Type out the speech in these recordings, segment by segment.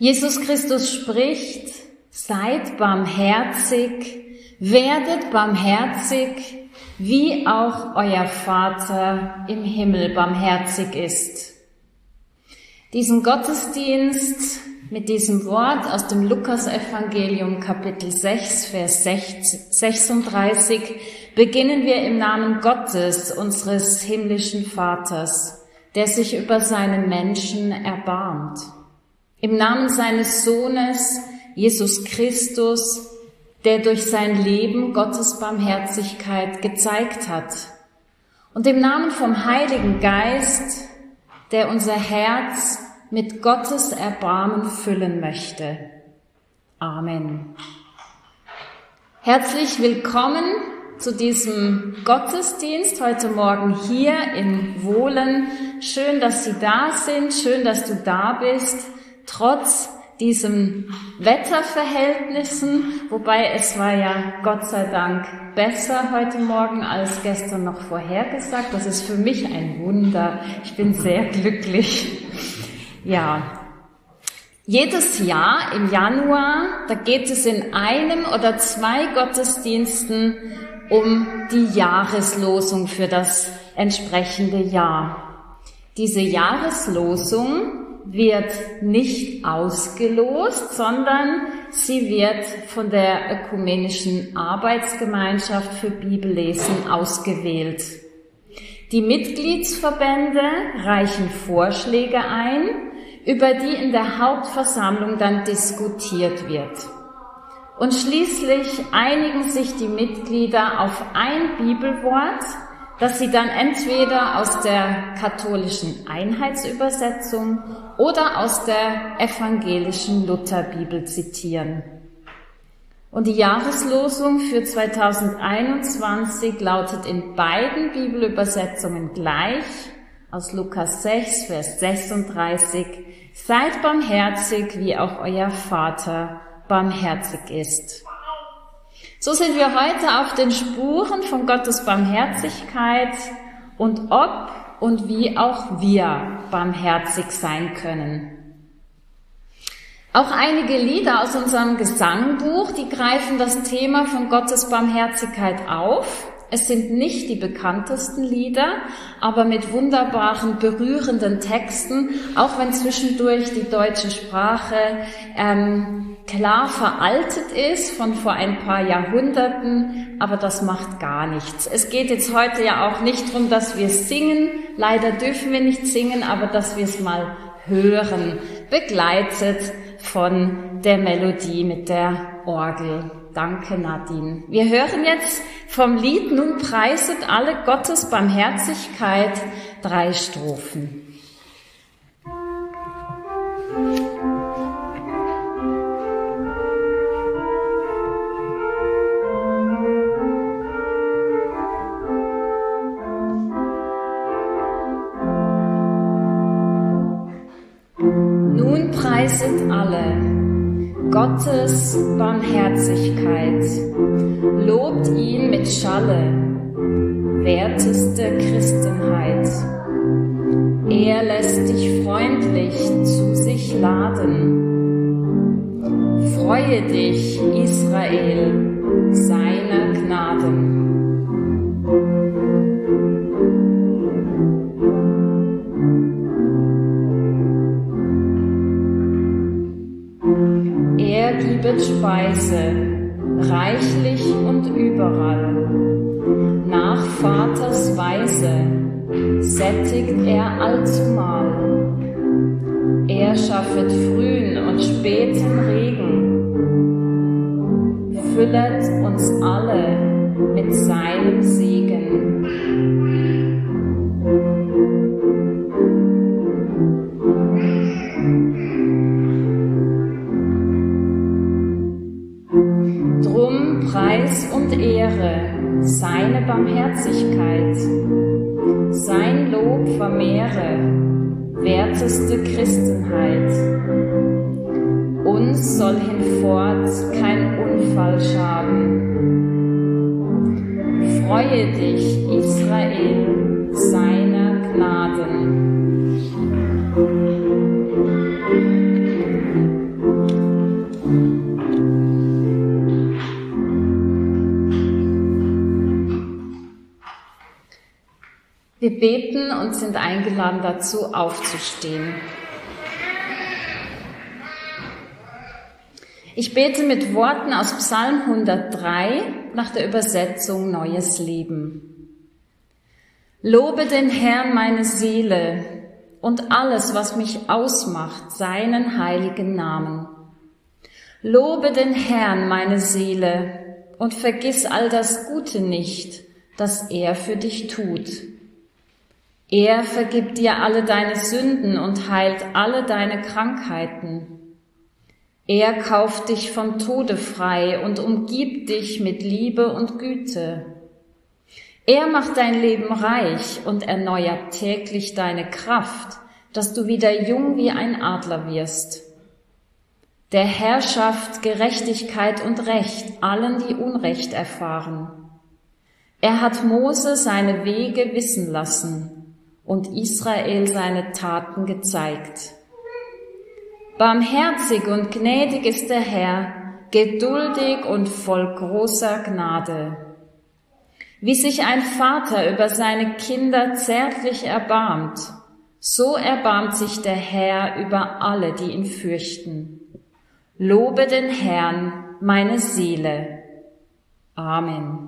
Jesus Christus spricht, seid barmherzig, werdet barmherzig, wie auch euer Vater im Himmel barmherzig ist. Diesen Gottesdienst mit diesem Wort aus dem Lukasevangelium Kapitel 6, Vers 36 beginnen wir im Namen Gottes, unseres himmlischen Vaters, der sich über seinen Menschen erbarmt. Im Namen seines Sohnes, Jesus Christus, der durch sein Leben Gottes Barmherzigkeit gezeigt hat. Und im Namen vom Heiligen Geist, der unser Herz mit Gottes Erbarmen füllen möchte. Amen. Herzlich willkommen zu diesem Gottesdienst heute Morgen hier in Wohlen. Schön, dass Sie da sind, schön, dass du da bist, trotz diesen Wetterverhältnissen, wobei es war ja Gott sei Dank besser heute Morgen als gestern noch vorhergesagt. Das ist für mich ein Wunder. Ich bin sehr glücklich. Ja. Jedes Jahr im Januar, da geht es in einem oder zwei Gottesdiensten um die Jahreslosung für das entsprechende Jahr. Diese Jahreslosung wird nicht ausgelost, sondern sie wird von der Ökumenischen Arbeitsgemeinschaft für Bibellesen ausgewählt. Die Mitgliedsverbände reichen Vorschläge ein, über die in der Hauptversammlung dann diskutiert wird. Und schließlich einigen sich die Mitglieder auf ein Bibelwort, das sie dann entweder aus der katholischen Einheitsübersetzung oder aus der evangelischen Lutherbibel zitieren. Und die Jahreslosung für 2021 lautet in beiden Bibelübersetzungen gleich aus Lukas 6, Vers 36, Seid barmherzig, wie auch euer Vater barmherzig ist. So sind wir heute auf den Spuren von Gottes Barmherzigkeit und ob und wie auch wir barmherzig sein können. Auch einige Lieder aus unserem Gesangbuch, die greifen das Thema von Gottes Barmherzigkeit auf es sind nicht die bekanntesten Lieder, aber mit wunderbaren, berührenden Texten, auch wenn zwischendurch die deutsche Sprache ähm, klar veraltet ist von vor ein paar Jahrhunderten, aber das macht gar nichts. Es geht jetzt heute ja auch nicht darum, dass wir singen, leider dürfen wir nicht singen, aber dass wir es mal hören, begleitet von der Melodie mit der Orgel. Danke, Nadine. Wir hören jetzt vom Lied Nun preiset alle Gottes Barmherzigkeit drei Strophen. Nun preiset alle Gottes Barmherzigkeit. Lobt ihn mit Schalle, werteste Christenheit. Speise, reichlich und überall. Nach Vaters Weise sättigt er allzumal. Er schaffet dazu, aufzustehen. Ich bete mit Worten aus Psalm 103 nach der Übersetzung Neues Leben. Lobe den Herrn meine Seele und alles, was mich ausmacht, seinen heiligen Namen. Lobe den Herrn meine Seele und vergiss all das Gute nicht, das er für dich tut er vergibt dir alle deine Sünden und heilt alle deine Krankheiten. Er kauft dich vom Tode frei und umgibt dich mit Liebe und Güte. Er macht dein Leben reich und erneuert täglich deine Kraft, dass du wieder jung wie ein Adler wirst. Der Herr schafft Gerechtigkeit und Recht allen, die Unrecht erfahren. Er hat Mose seine Wege wissen lassen und Israel seine Taten gezeigt. Barmherzig und gnädig ist der Herr, geduldig und voll großer Gnade. Wie sich ein Vater über seine Kinder zärtlich erbarmt, so erbarmt sich der Herr über alle, die ihn fürchten. Lobe den Herrn, meine Seele. Amen.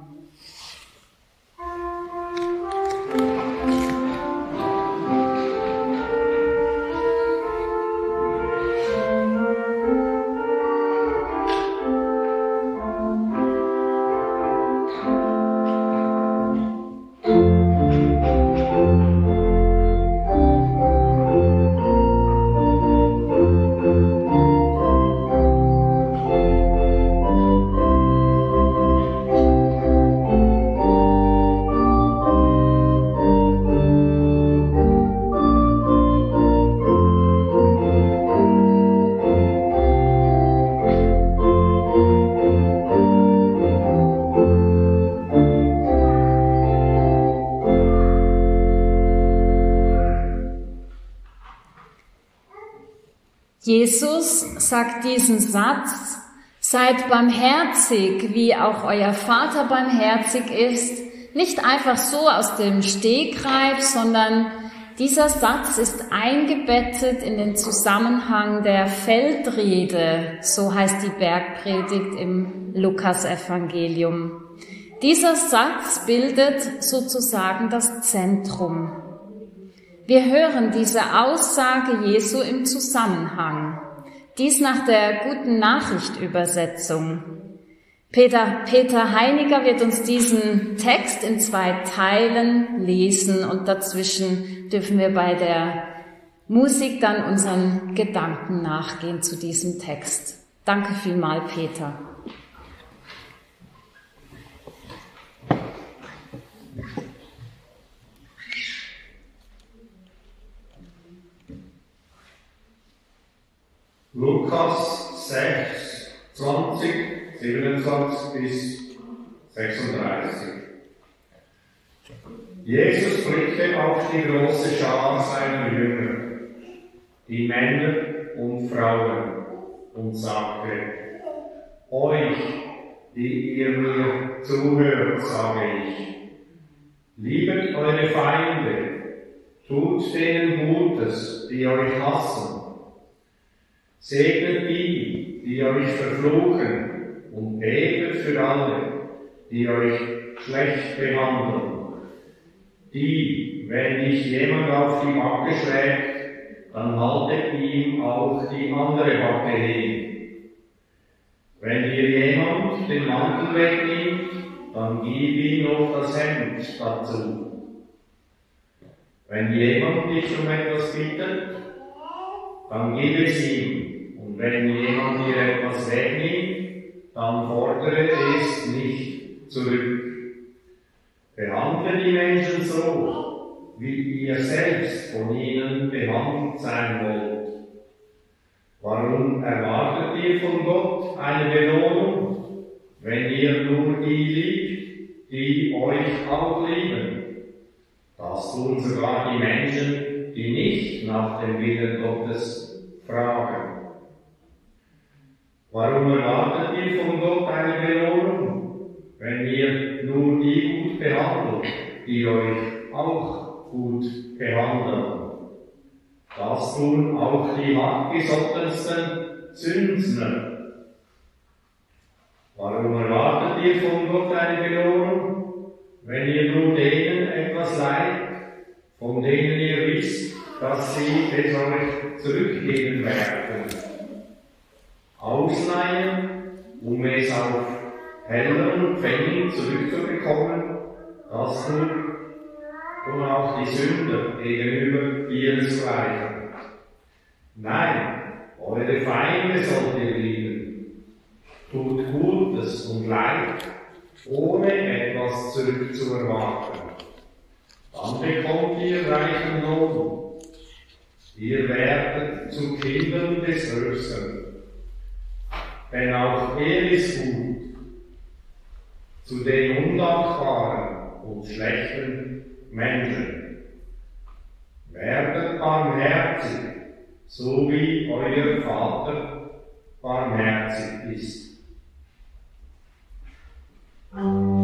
Jesus sagt diesen Satz, seid barmherzig, wie auch euer Vater barmherzig ist, nicht einfach so aus dem Stegreif, sondern dieser Satz ist eingebettet in den Zusammenhang der Feldrede, so heißt die Bergpredigt im Lukasevangelium. Dieser Satz bildet sozusagen das Zentrum wir hören diese Aussage Jesu im Zusammenhang. Dies nach der guten Nachricht Übersetzung. Peter, Peter Heiniger wird uns diesen Text in zwei Teilen lesen und dazwischen dürfen wir bei der Musik dann unseren Gedanken nachgehen zu diesem Text. Danke vielmal, Peter. Lukas 6, 20, 27 bis 36. Jesus blickte auf die große Schar seiner Jünger, die Männer und Frauen, und sagte, euch, die ihr mir zuhört, sage ich, liebet eure Feinde, tut denen Gutes, die euch hassen, Segnet die, die euch verfluchen, und betet für alle, die euch schlecht behandeln. Die, wenn dich jemand auf die Backe schlägt, dann haltet ihm auch die andere Backe hin. Wenn dir jemand den Mantel wegnimmt, dann gib ihm noch das Hemd dazu. Wenn jemand dich um etwas bittet, dann gib es ihm. Und wenn jemand dir etwas wegnimmt, dann fordere es nicht zurück. Behandle die Menschen so, wie ihr selbst von ihnen behandelt sein wollt. Warum erwartet ihr von Gott eine Belohnung, wenn ihr nur die liebt, die euch auch lieben? Das tun sogar die Menschen, die nicht nach dem Willen Gottes fragen. Warum erwartet ihr von Gott eine Belohnung, wenn ihr nur die gut behandelt, die euch auch gut behandeln. Das tun auch die hartgesottensten Sündner. Warum erwartet ihr von Gott eine Belohnung, wenn ihr nur denen etwas leiht, von denen ihr wisst, dass sie es euch zurückgeben werden? Ausleihen, um es auf helleren Pfennig zurückzubekommen, das tun, tun auch die Sünder gegenüber ihresgleichen. Nein, eure Feinde sollt ihr lieben. Tut Gutes und Leid, ohne etwas zurückzuerwarten. Dann bekommt ihr reichen Lohn. Ihr werdet zu Kindern des Größeren. Denn auch er ist gut zu den undankbaren und schlechten Menschen. Werdet barmherzig, so wie euer Vater barmherzig ist. Lukas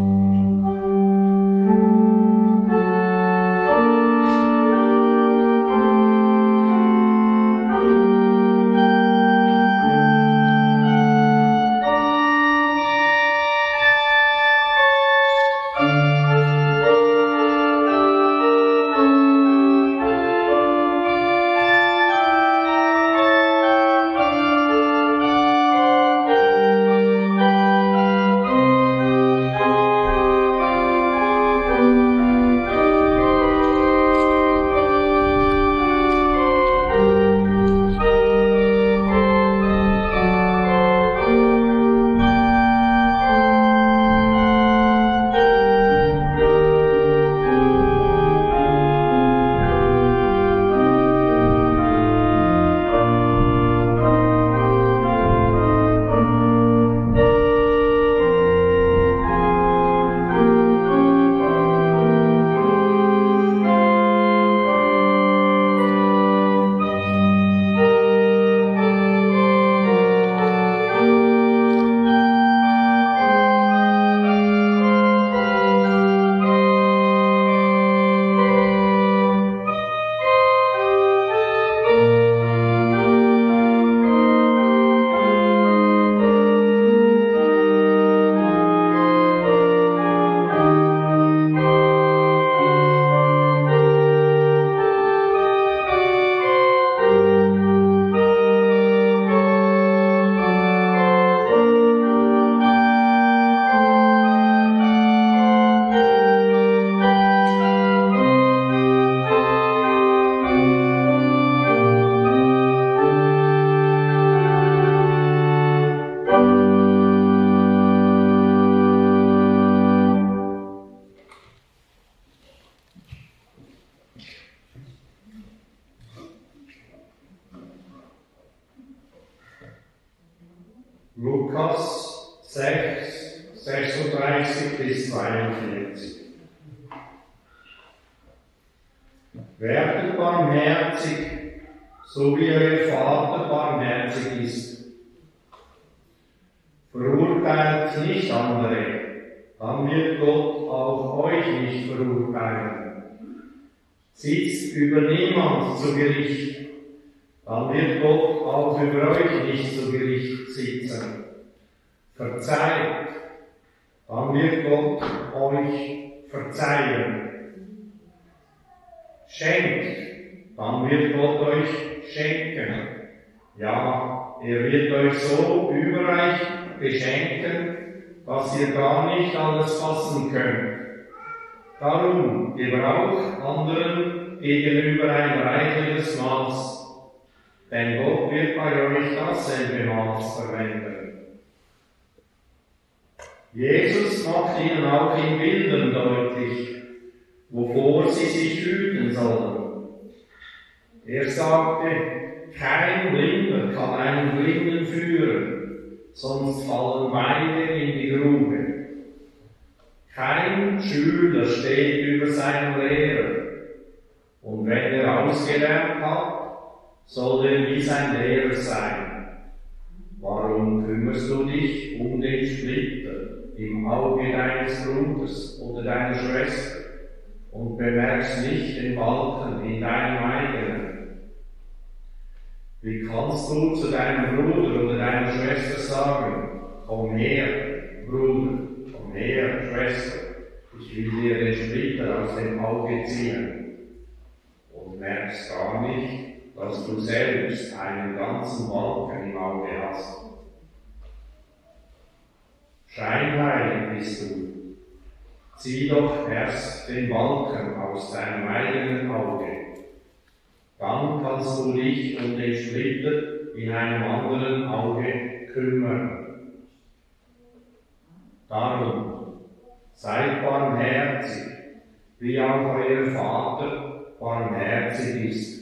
so überreich beschenken, dass ihr gar nicht alles fassen könnt. Darum gebraucht anderen gegenüber ein reichliches Maß, denn Gott wird bei euch dasselbe Maß verwenden. Jesus macht ihnen auch in Bildern deutlich, wovor sie sich hüten sollen. Er sagte, kein Blinder kann einen Blinden führen, sonst fallen beide in die Grube. Kein Schüler steht über seinen Lehrer, und wenn er ausgelernt hat, soll er wie sein Lehrer sein. Warum kümmerst du dich um den Splitter im Auge deines Bruders oder deiner Schwester, und bemerkst nicht den Balken in deinem eigenen. Wie kannst du zu deinem Bruder oder deiner Schwester sagen, komm her, Bruder, komm her, Schwester, ich will dir den Splitter aus dem Auge ziehen und merkst gar nicht, dass du selbst einen ganzen Balken im Auge hast. Scheinheilig bist du. Zieh doch erst den Balken aus deinem eigenen Auge. Dann kannst du dich um den Splitter in einem anderen Auge kümmern. Darum, seid barmherzig, wie auch euer Vater barmherzig ist.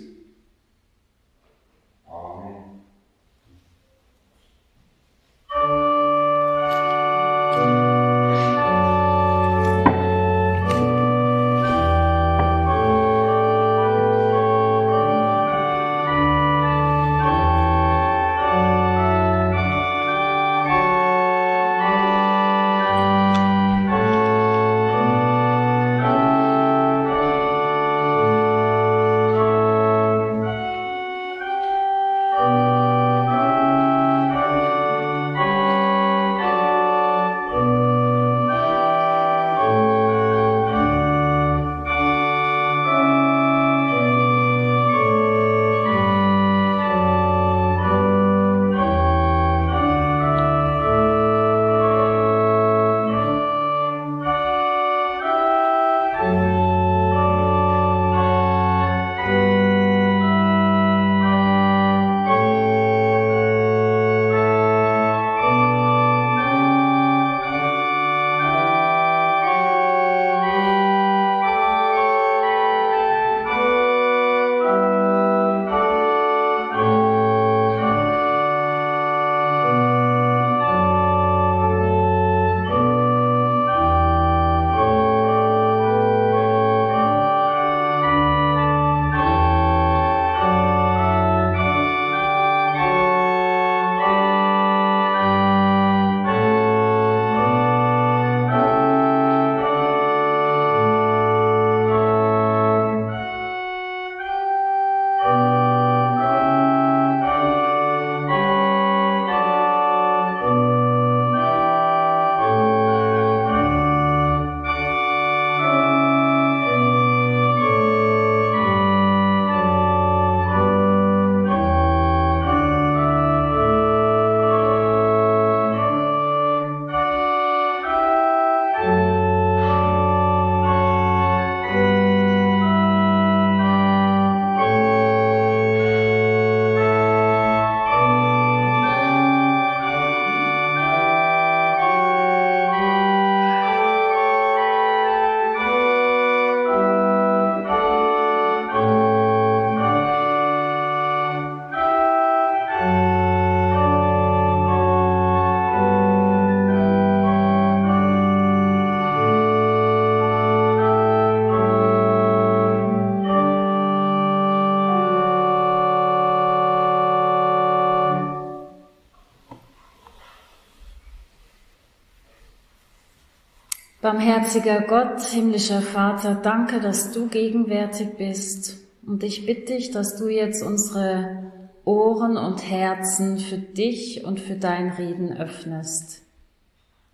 Barmherziger Gott, himmlischer Vater, danke, dass du gegenwärtig bist. Und ich bitte dich, dass du jetzt unsere Ohren und Herzen für dich und für dein Reden öffnest.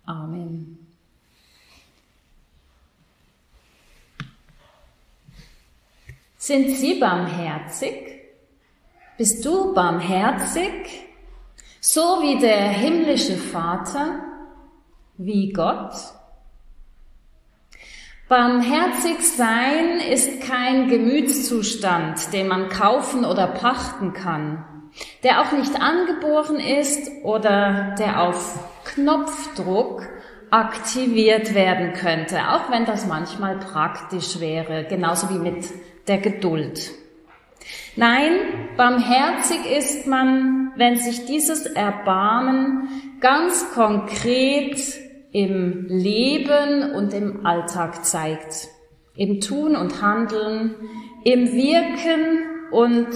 Amen. Sind Sie barmherzig? Bist du barmherzig? So wie der himmlische Vater, wie Gott? Barmherzig sein ist kein Gemütszustand, den man kaufen oder pachten kann, der auch nicht angeboren ist oder der auf Knopfdruck aktiviert werden könnte, auch wenn das manchmal praktisch wäre, genauso wie mit der Geduld. Nein, barmherzig ist man, wenn sich dieses Erbarmen ganz konkret im Leben und im Alltag zeigt. Im Tun und Handeln, im Wirken und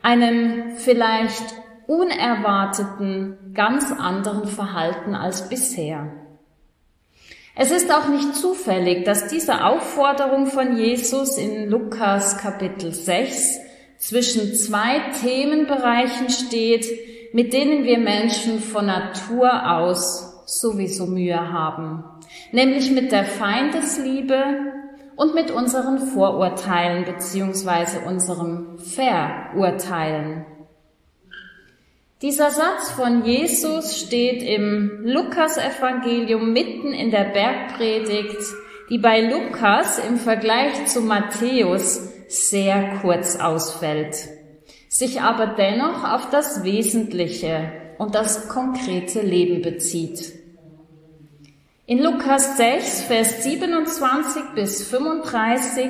einem vielleicht unerwarteten, ganz anderen Verhalten als bisher. Es ist auch nicht zufällig, dass diese Aufforderung von Jesus in Lukas Kapitel 6 zwischen zwei Themenbereichen steht, mit denen wir Menschen von Natur aus sowieso Mühe haben, nämlich mit der Feindesliebe und mit unseren Vorurteilen beziehungsweise unserem Verurteilen. Dieser Satz von Jesus steht im Lukas-Evangelium mitten in der Bergpredigt, die bei Lukas im Vergleich zu Matthäus sehr kurz ausfällt, sich aber dennoch auf das Wesentliche und das konkrete Leben bezieht. In Lukas 6, Vers 27 bis 35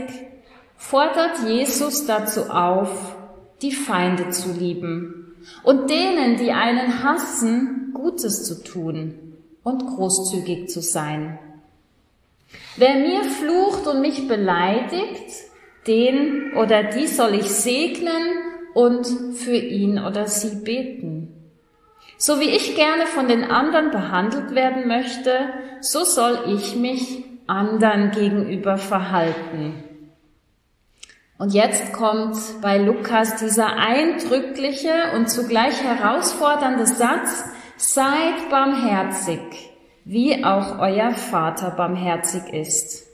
fordert Jesus dazu auf, die Feinde zu lieben und denen, die einen hassen, Gutes zu tun und großzügig zu sein. Wer mir flucht und mich beleidigt, den oder die soll ich segnen und für ihn oder sie beten. So wie ich gerne von den anderen behandelt werden möchte, so soll ich mich anderen gegenüber verhalten. Und jetzt kommt bei Lukas dieser eindrückliche und zugleich herausfordernde Satz, seid barmherzig, wie auch euer Vater barmherzig ist.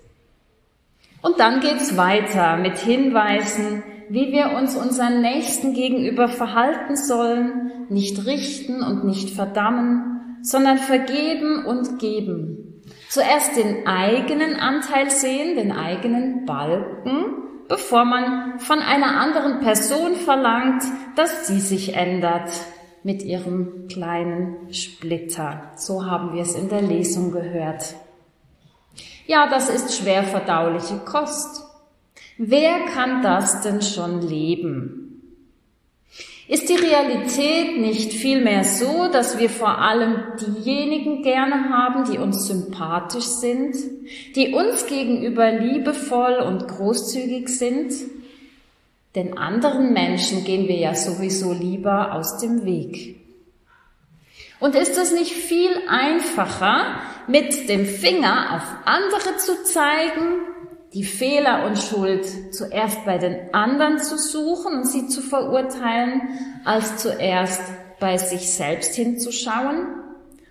Und dann geht's weiter mit Hinweisen, wie wir uns unseren Nächsten gegenüber verhalten sollen, nicht richten und nicht verdammen, sondern vergeben und geben. Zuerst den eigenen Anteil sehen, den eigenen Balken, bevor man von einer anderen Person verlangt, dass sie sich ändert mit ihrem kleinen Splitter. So haben wir es in der Lesung gehört. Ja, das ist schwer verdauliche Kost. Wer kann das denn schon leben? Ist die Realität nicht vielmehr so, dass wir vor allem diejenigen gerne haben, die uns sympathisch sind, die uns gegenüber liebevoll und großzügig sind? Den anderen Menschen gehen wir ja sowieso lieber aus dem Weg. Und ist es nicht viel einfacher, mit dem Finger auf andere zu zeigen die Fehler und Schuld zuerst bei den anderen zu suchen und sie zu verurteilen, als zuerst bei sich selbst hinzuschauen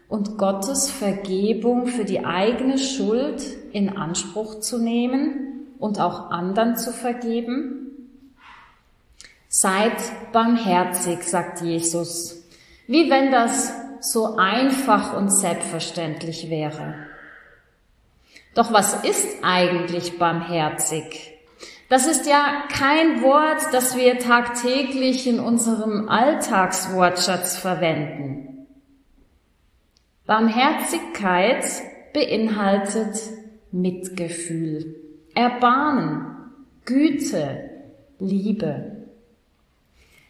und Gottes Vergebung für die eigene Schuld in Anspruch zu nehmen und auch anderen zu vergeben? Seid barmherzig, sagt Jesus, wie wenn das so einfach und selbstverständlich wäre. Doch was ist eigentlich barmherzig? Das ist ja kein Wort, das wir tagtäglich in unserem Alltagswortschatz verwenden. Barmherzigkeit beinhaltet Mitgefühl, Erbarmen, Güte, Liebe.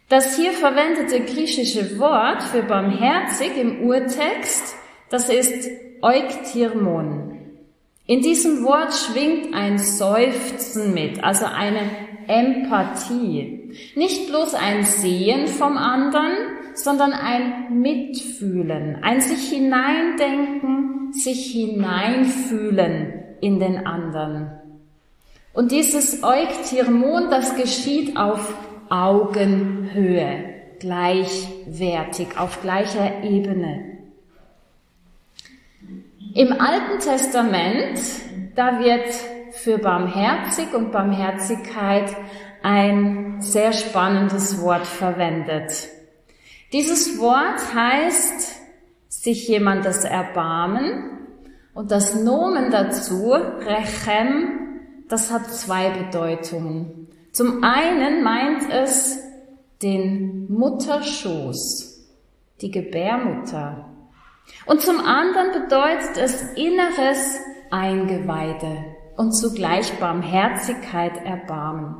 Das hier verwendete griechische Wort für barmherzig im Urtext, das ist Euktirmon. In diesem Wort schwingt ein Seufzen mit, also eine Empathie. Nicht bloß ein Sehen vom anderen, sondern ein Mitfühlen, ein sich hineindenken, sich hineinfühlen in den anderen. Und dieses Euktirmon, das geschieht auf Augenhöhe, gleichwertig, auf gleicher Ebene. Im Alten Testament, da wird für barmherzig und Barmherzigkeit ein sehr spannendes Wort verwendet. Dieses Wort heißt sich jemandes erbarmen und das Nomen dazu, Rechem, das hat zwei Bedeutungen. Zum einen meint es den Mutterschoß, die Gebärmutter. Und zum anderen bedeutet es inneres Eingeweide und zugleich Barmherzigkeit, Erbarmen.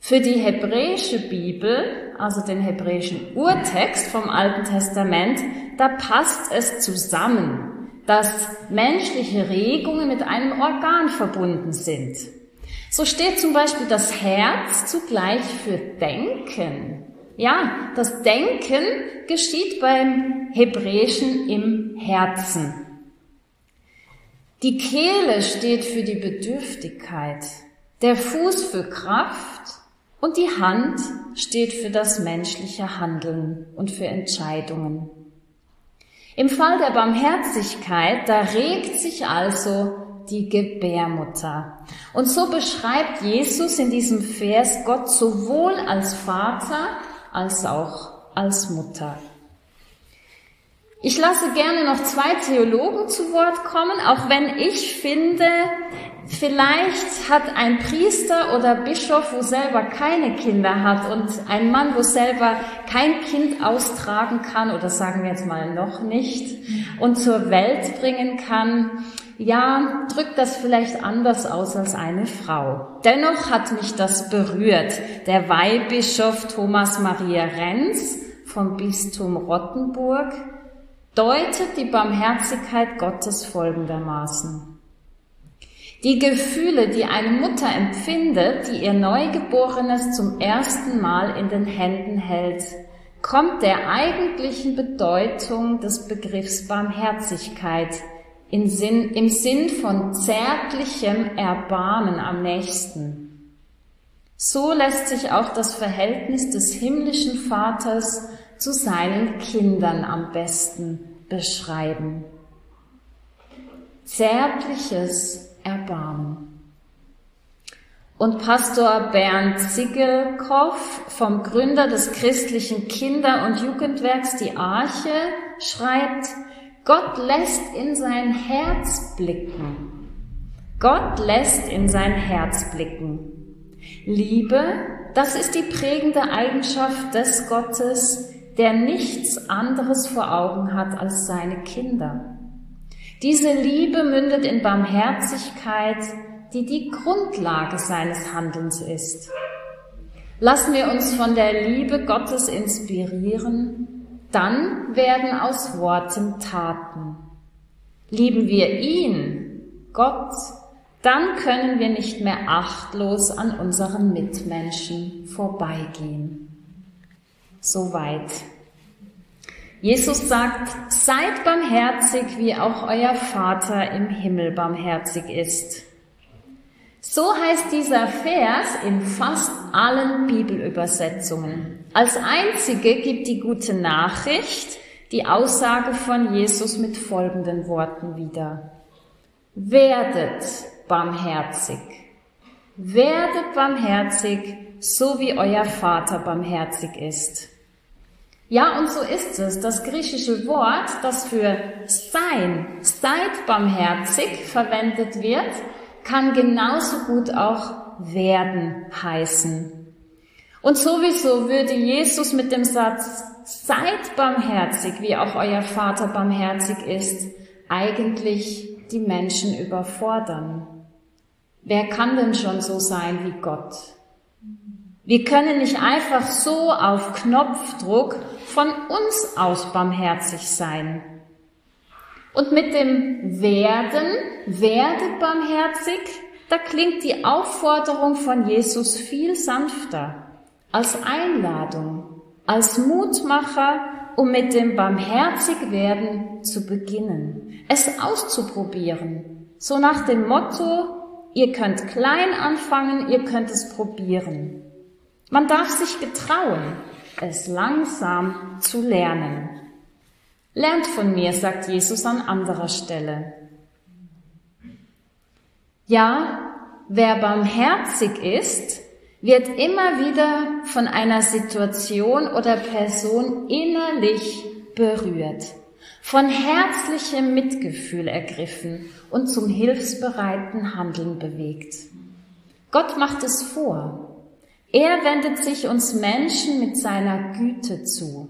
Für die hebräische Bibel, also den hebräischen Urtext vom Alten Testament, da passt es zusammen, dass menschliche Regungen mit einem Organ verbunden sind. So steht zum Beispiel das Herz zugleich für Denken, ja, das Denken geschieht beim Hebräischen im Herzen. Die Kehle steht für die Bedürftigkeit, der Fuß für Kraft und die Hand steht für das menschliche Handeln und für Entscheidungen. Im Fall der Barmherzigkeit, da regt sich also die Gebärmutter. Und so beschreibt Jesus in diesem Vers Gott sowohl als Vater als auch als Mutter. Ich lasse gerne noch zwei Theologen zu Wort kommen, auch wenn ich finde, vielleicht hat ein Priester oder Bischof, wo selber keine Kinder hat und ein Mann, wo selber kein Kind austragen kann oder sagen wir jetzt mal noch nicht und zur Welt bringen kann, ja, drückt das vielleicht anders aus als eine Frau. Dennoch hat mich das berührt. Der Weihbischof Thomas Maria Renz vom Bistum Rottenburg deutet die Barmherzigkeit Gottes folgendermaßen. Die Gefühle, die eine Mutter empfindet, die ihr Neugeborenes zum ersten Mal in den Händen hält, kommt der eigentlichen Bedeutung des Begriffs Barmherzigkeit im Sinn, im Sinn von zärtlichem Erbarmen am nächsten. So lässt sich auch das Verhältnis des himmlischen Vaters zu seinen Kindern am besten beschreiben. Zärtliches Erbarmen. Und Pastor Bernd Ziegelkoff vom Gründer des christlichen Kinder- und Jugendwerks Die Arche schreibt, Gott lässt in sein Herz blicken. Gott lässt in sein Herz blicken. Liebe, das ist die prägende Eigenschaft des Gottes, der nichts anderes vor Augen hat als seine Kinder. Diese Liebe mündet in Barmherzigkeit, die die Grundlage seines Handelns ist. Lassen wir uns von der Liebe Gottes inspirieren dann werden aus Worten Taten. Lieben wir ihn, Gott, dann können wir nicht mehr achtlos an unseren Mitmenschen vorbeigehen. Soweit. Jesus sagt, seid barmherzig, wie auch euer Vater im Himmel barmherzig ist. So heißt dieser Vers in fast allen Bibelübersetzungen. Als einzige gibt die gute Nachricht die Aussage von Jesus mit folgenden Worten wieder. Werdet barmherzig. Werdet barmherzig, so wie euer Vater barmherzig ist. Ja, und so ist es. Das griechische Wort, das für sein, seid barmherzig verwendet wird, kann genauso gut auch werden heißen. Und sowieso würde Jesus mit dem Satz, seid barmherzig, wie auch euer Vater barmherzig ist, eigentlich die Menschen überfordern. Wer kann denn schon so sein wie Gott? Wir können nicht einfach so auf Knopfdruck von uns aus barmherzig sein. Und mit dem Werden, werdet barmherzig, da klingt die Aufforderung von Jesus viel sanfter, als Einladung, als Mutmacher, um mit dem Barmherzigwerden zu beginnen, es auszuprobieren, so nach dem Motto, ihr könnt klein anfangen, ihr könnt es probieren. Man darf sich getrauen, es langsam zu lernen. Lernt von mir, sagt Jesus an anderer Stelle. Ja, wer barmherzig ist, wird immer wieder von einer Situation oder Person innerlich berührt, von herzlichem Mitgefühl ergriffen und zum hilfsbereiten Handeln bewegt. Gott macht es vor. Er wendet sich uns Menschen mit seiner Güte zu.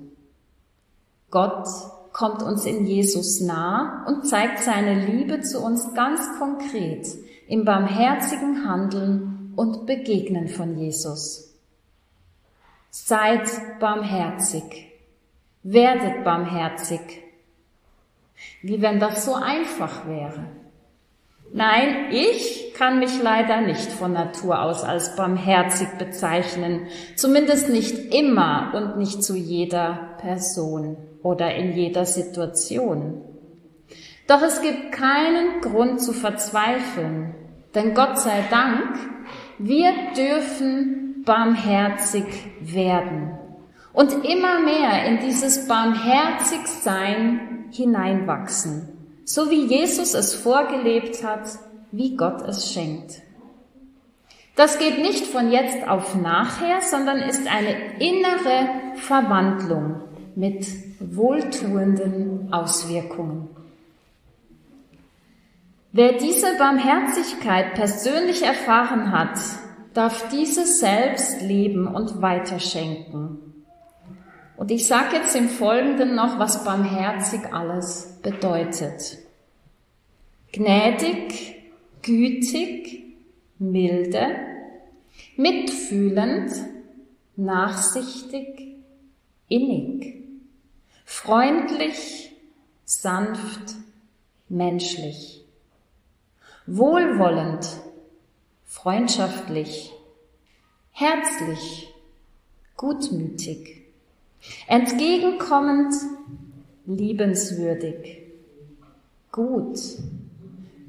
Gott kommt uns in Jesus nah und zeigt seine Liebe zu uns ganz konkret im barmherzigen Handeln und Begegnen von Jesus. Seid barmherzig, werdet barmherzig, wie wenn das so einfach wäre. Nein, ich kann mich leider nicht von Natur aus als barmherzig bezeichnen, zumindest nicht immer und nicht zu jeder Person oder in jeder Situation. Doch es gibt keinen Grund zu verzweifeln, denn Gott sei Dank, wir dürfen barmherzig werden und immer mehr in dieses Barmherzigsein hineinwachsen, so wie Jesus es vorgelebt hat, wie Gott es schenkt. Das geht nicht von jetzt auf nachher, sondern ist eine innere Verwandlung mit wohltuenden Auswirkungen. Wer diese Barmherzigkeit persönlich erfahren hat, darf diese selbst leben und weiterschenken. Und ich sage jetzt im Folgenden noch, was barmherzig alles bedeutet. Gnädig, gütig, milde, mitfühlend, nachsichtig, innig, freundlich, sanft, menschlich. Wohlwollend, freundschaftlich, herzlich, gutmütig, entgegenkommend, liebenswürdig, gut,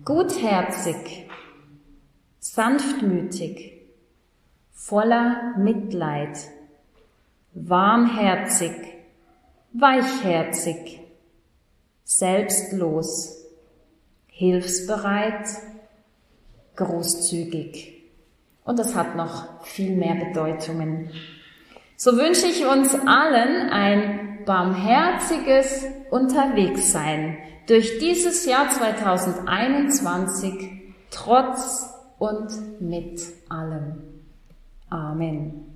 gutherzig, sanftmütig, voller Mitleid, warmherzig, weichherzig, selbstlos, hilfsbereit, großzügig. Und das hat noch viel mehr Bedeutungen. So wünsche ich uns allen ein barmherziges Unterwegssein durch dieses Jahr 2021, trotz und mit allem. Amen.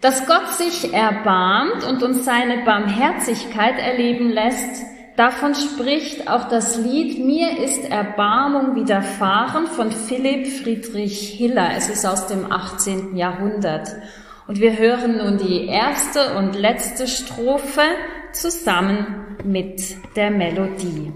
Dass Gott sich erbarmt und uns seine Barmherzigkeit erleben lässt, Davon spricht auch das Lied Mir ist Erbarmung widerfahren von Philipp Friedrich Hiller. Es ist aus dem 18. Jahrhundert. Und wir hören nun die erste und letzte Strophe zusammen mit der Melodie.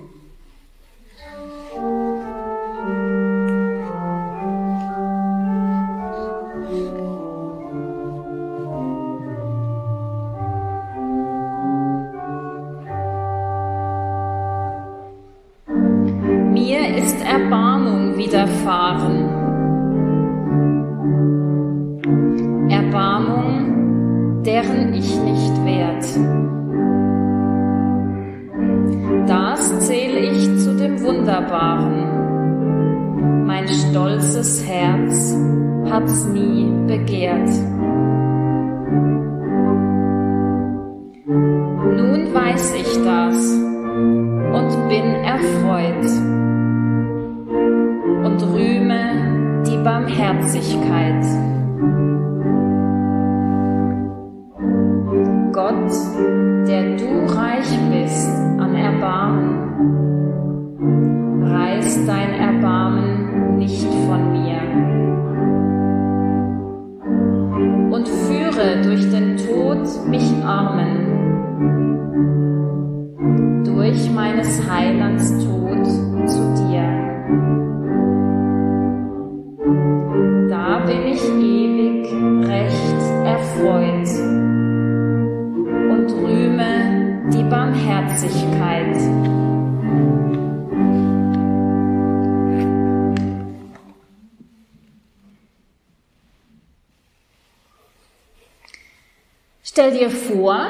Stell dir vor,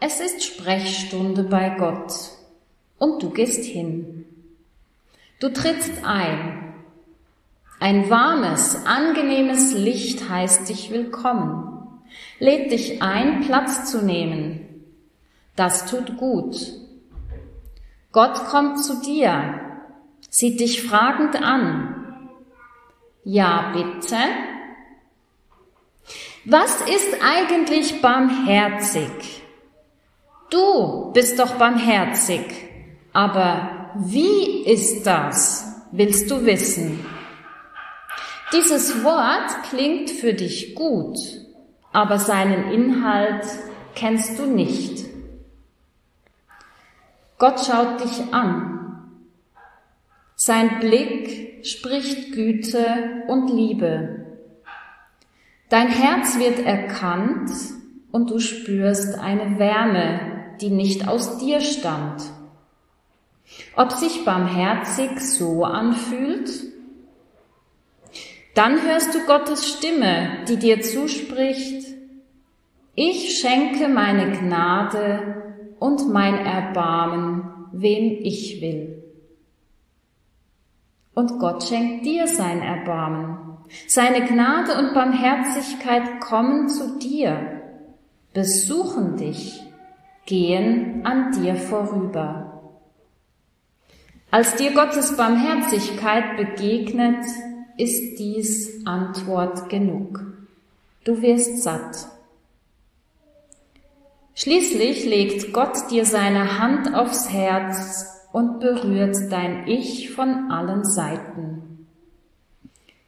es ist Sprechstunde bei Gott und du gehst hin. Du trittst ein ein warmes, angenehmes Licht heißt dich willkommen, lädt dich ein, Platz zu nehmen. Das tut gut. Gott kommt zu dir, sieht dich fragend an. Ja, bitte. Was ist eigentlich barmherzig? Du bist doch barmherzig. Aber wie ist das, willst du wissen? Dieses Wort klingt für dich gut, aber seinen Inhalt kennst du nicht. Gott schaut dich an. Sein Blick spricht Güte und Liebe. Dein Herz wird erkannt und du spürst eine Wärme, die nicht aus dir stammt. Ob sich barmherzig so anfühlt? Dann hörst du Gottes Stimme, die dir zuspricht, ich schenke meine Gnade und mein Erbarmen, wem ich will. Und Gott schenkt dir sein Erbarmen. Seine Gnade und Barmherzigkeit kommen zu dir, besuchen dich, gehen an dir vorüber. Als dir Gottes Barmherzigkeit begegnet, ist dies Antwort genug. Du wirst satt. Schließlich legt Gott dir seine Hand aufs Herz und berührt dein Ich von allen Seiten.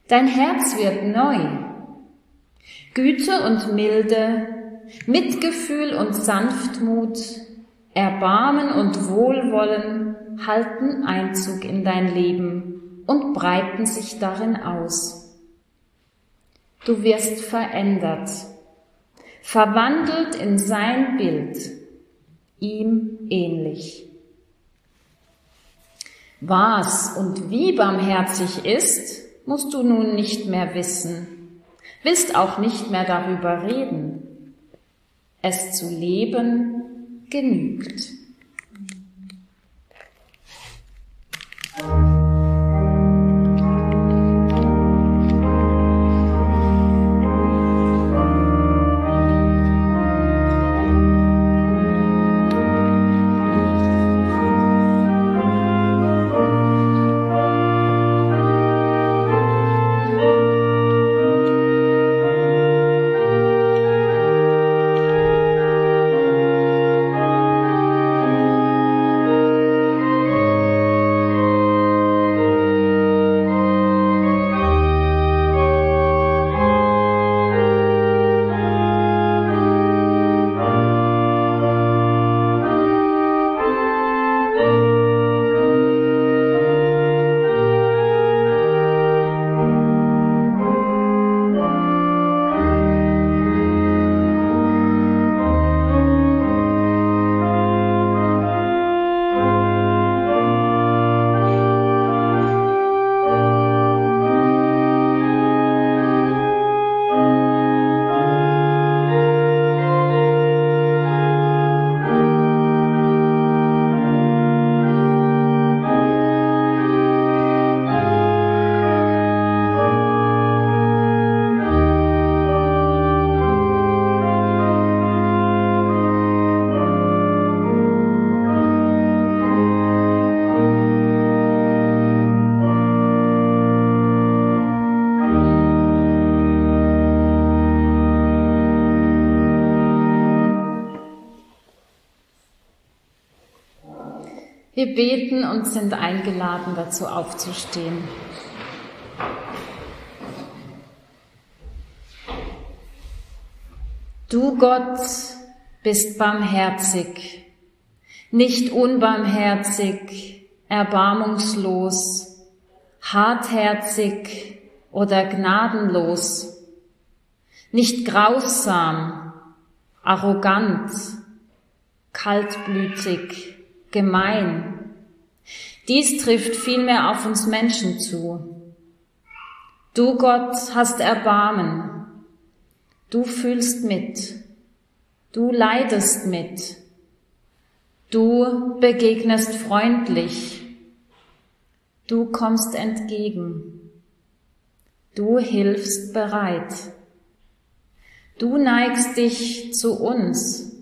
Dein Herz wird neu. Güte und Milde, Mitgefühl und Sanftmut, Erbarmen und Wohlwollen halten Einzug in dein Leben und breiten sich darin aus. Du wirst verändert verwandelt in sein Bild, ihm ähnlich. Was und wie barmherzig ist, musst du nun nicht mehr wissen, willst auch nicht mehr darüber reden. Es zu leben genügt. Wir beten und sind eingeladen, dazu aufzustehen. Du Gott bist barmherzig, nicht unbarmherzig, erbarmungslos, hartherzig oder gnadenlos, nicht grausam, arrogant, kaltblütig, gemein, dies trifft vielmehr auf uns Menschen zu. Du Gott hast Erbarmen. Du fühlst mit. Du leidest mit. Du begegnest freundlich. Du kommst entgegen. Du hilfst bereit. Du neigst dich zu uns.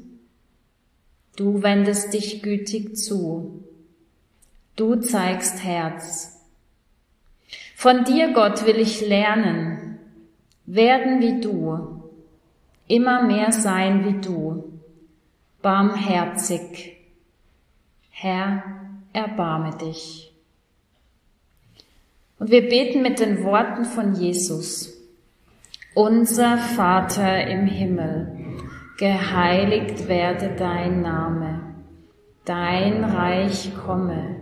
Du wendest dich gütig zu. Du zeigst Herz. Von dir, Gott, will ich lernen, werden wie du, immer mehr sein wie du, barmherzig. Herr, erbarme dich. Und wir beten mit den Worten von Jesus. Unser Vater im Himmel, geheiligt werde dein Name, dein Reich komme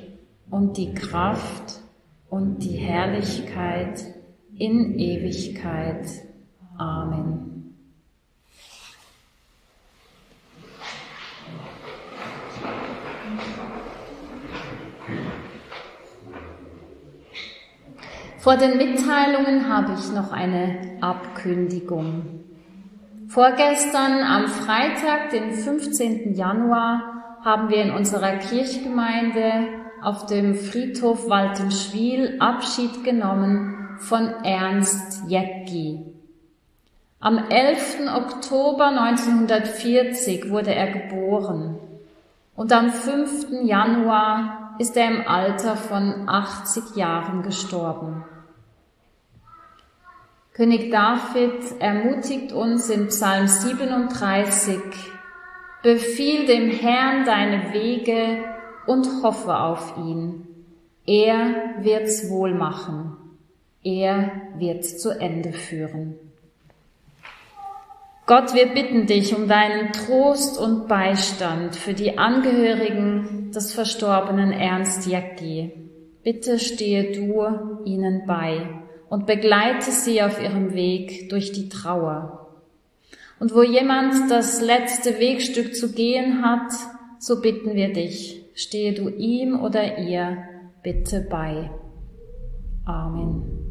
und die Kraft und die Herrlichkeit in Ewigkeit. Amen. Vor den Mitteilungen habe ich noch eine Abkündigung. Vorgestern am Freitag, den 15. Januar, haben wir in unserer Kirchgemeinde auf dem Friedhof Waltenschwil Abschied genommen von Ernst Jäcki. Am 11. Oktober 1940 wurde er geboren und am 5. Januar ist er im Alter von 80 Jahren gestorben. König David ermutigt uns in Psalm 37, Befiehl dem Herrn deine Wege und hoffe auf ihn. Er wird's wohl machen. Er wird's zu Ende führen. Gott, wir bitten dich um deinen Trost und Beistand für die Angehörigen des verstorbenen Ernst Jacki. Bitte stehe du ihnen bei und begleite sie auf ihrem Weg durch die Trauer. Und wo jemand das letzte Wegstück zu gehen hat, so bitten wir dich, stehe du ihm oder ihr bitte bei. Amen.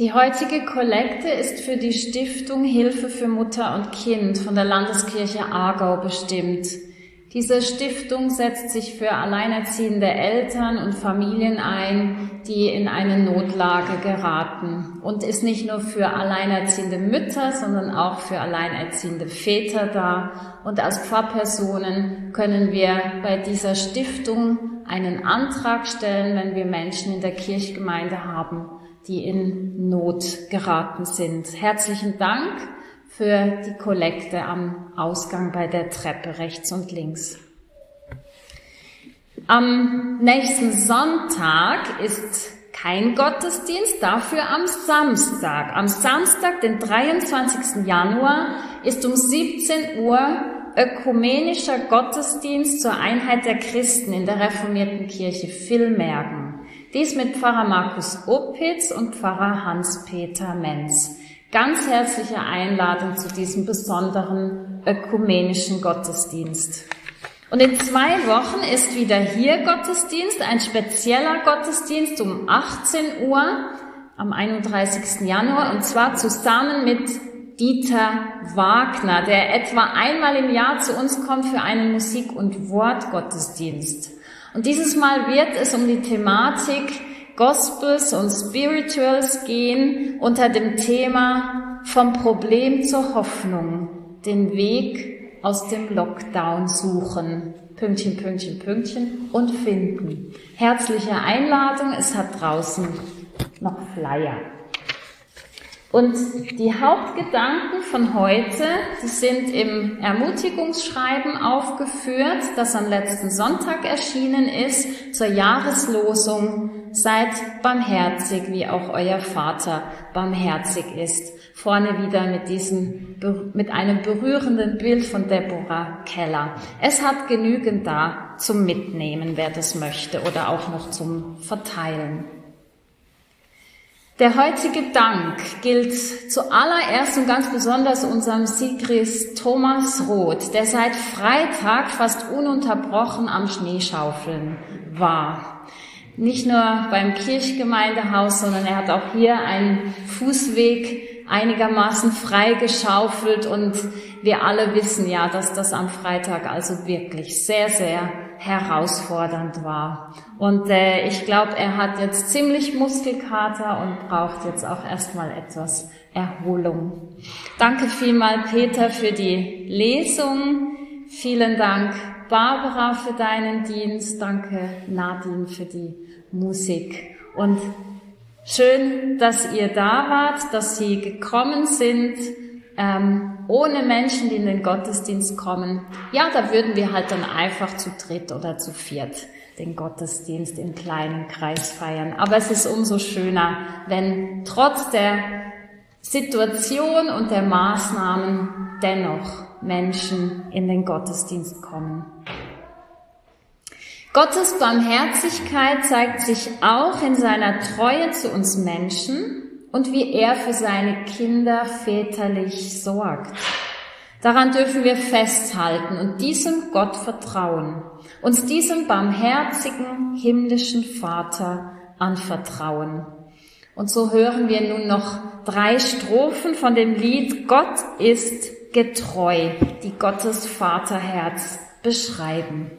Die heutige Kollekte ist für die Stiftung Hilfe für Mutter und Kind von der Landeskirche Aargau bestimmt. Diese Stiftung setzt sich für alleinerziehende Eltern und Familien ein, die in eine Notlage geraten und ist nicht nur für alleinerziehende Mütter, sondern auch für alleinerziehende Väter da. Und als Pfarrpersonen können wir bei dieser Stiftung einen Antrag stellen, wenn wir Menschen in der Kirchgemeinde haben, die in Not geraten sind. Herzlichen Dank für die Kollekte am Ausgang bei der Treppe rechts und links. Am nächsten Sonntag ist kein Gottesdienst, dafür am Samstag. Am Samstag, den 23. Januar, ist um 17 Uhr ökumenischer Gottesdienst zur Einheit der Christen in der reformierten Kirche Villmergen. Dies mit Pfarrer Markus Opitz und Pfarrer Hans-Peter Menz. Ganz herzliche Einladung zu diesem besonderen ökumenischen Gottesdienst. Und in zwei Wochen ist wieder hier Gottesdienst, ein spezieller Gottesdienst um 18 Uhr am 31. Januar und zwar zusammen mit Dieter Wagner, der etwa einmal im Jahr zu uns kommt für einen Musik- und Wortgottesdienst. Und dieses Mal wird es um die Thematik Gospels und Spirituals gehen unter dem Thema vom Problem zur Hoffnung, den Weg aus dem Lockdown suchen. Pünktchen, Pünktchen, Pünktchen und finden. Herzliche Einladung, es hat draußen noch Flyer. Und die Hauptgedanken von heute, die sind im Ermutigungsschreiben aufgeführt, das am letzten Sonntag erschienen ist, zur Jahreslosung. Seid barmherzig, wie auch euer Vater barmherzig ist. Vorne wieder mit diesem, mit einem berührenden Bild von Deborah Keller. Es hat genügend da zum Mitnehmen, wer das möchte, oder auch noch zum Verteilen. Der heutige Dank gilt zuallererst und ganz besonders unserem Sigris Thomas Roth, der seit Freitag fast ununterbrochen am Schneeschaufeln war. Nicht nur beim Kirchgemeindehaus, sondern er hat auch hier einen Fußweg einigermaßen freigeschaufelt und wir alle wissen ja, dass das am Freitag also wirklich sehr, sehr herausfordernd war. Und äh, ich glaube, er hat jetzt ziemlich Muskelkater und braucht jetzt auch erstmal etwas Erholung. Danke vielmal, Peter, für die Lesung. Vielen Dank, Barbara, für deinen Dienst. Danke, Nadine, für die Musik. Und schön, dass ihr da wart, dass Sie gekommen sind ähm, ohne Menschen, die in den Gottesdienst kommen, ja, da würden wir halt dann einfach zu dritt oder zu viert den Gottesdienst im kleinen Kreis feiern. Aber es ist umso schöner, wenn trotz der Situation und der Maßnahmen dennoch Menschen in den Gottesdienst kommen. Gottes Barmherzigkeit zeigt sich auch in seiner Treue zu uns Menschen und wie er für seine Kinder väterlich sorgt. Daran dürfen wir festhalten und diesem Gott vertrauen, uns diesem barmherzigen himmlischen Vater anvertrauen. Und so hören wir nun noch drei Strophen von dem Lied Gott ist getreu, die Gottes Vaterherz beschreiben.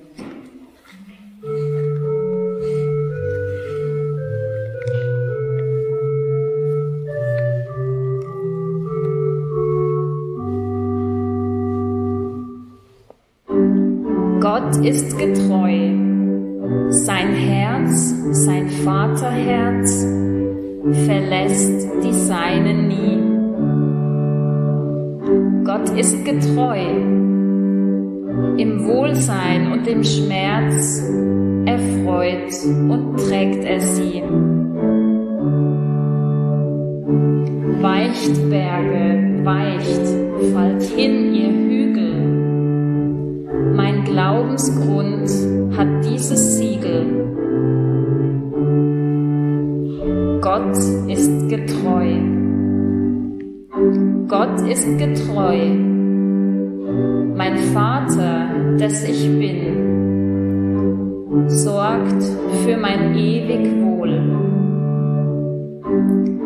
Gott ist getreu. Sein Herz, sein Vaterherz, verlässt die Seinen nie. Gott ist getreu. Im Wohlsein und im Schmerz erfreut und trägt er sie. Weicht Berge, weicht, fallt hin ihr Hügel, Glaubensgrund hat dieses Siegel. Gott ist getreu. Gott ist getreu. Mein Vater, das ich bin, sorgt für mein ewig Wohl.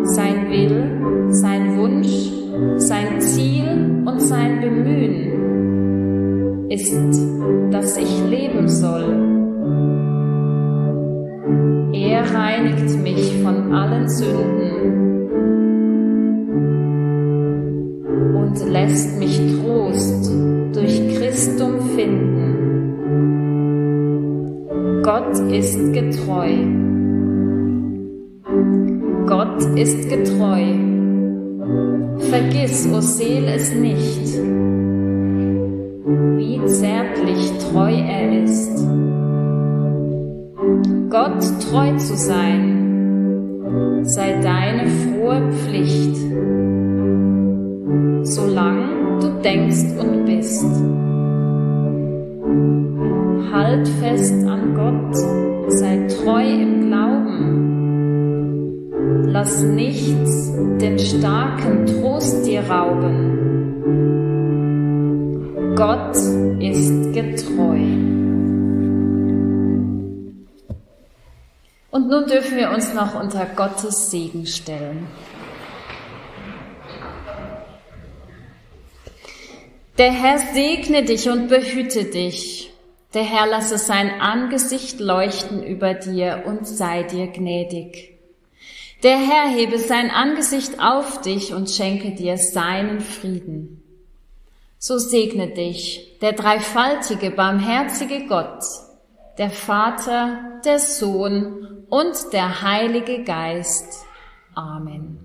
Sein Will, sein Wunsch, sein Ziel und sein Bemühen ist, dass ich leben soll. Er reinigt mich von allen Sünden und lässt mich Trost durch Christum finden. Gott ist getreu. Gott ist getreu. Vergiss, o oh Seel, es nicht wie zärtlich treu er ist. Gott treu zu sein, sei deine frohe Pflicht, solang du denkst und bist. Halt fest an Gott, sei treu im Glauben. Lass nichts den starken Trost dir rauben Gott ist getreu. Und nun dürfen wir uns noch unter Gottes Segen stellen. Der Herr segne dich und behüte dich. Der Herr lasse sein Angesicht leuchten über dir und sei dir gnädig. Der Herr hebe sein Angesicht auf dich und schenke dir seinen Frieden. So segne dich der dreifaltige, barmherzige Gott, der Vater, der Sohn und der Heilige Geist. Amen.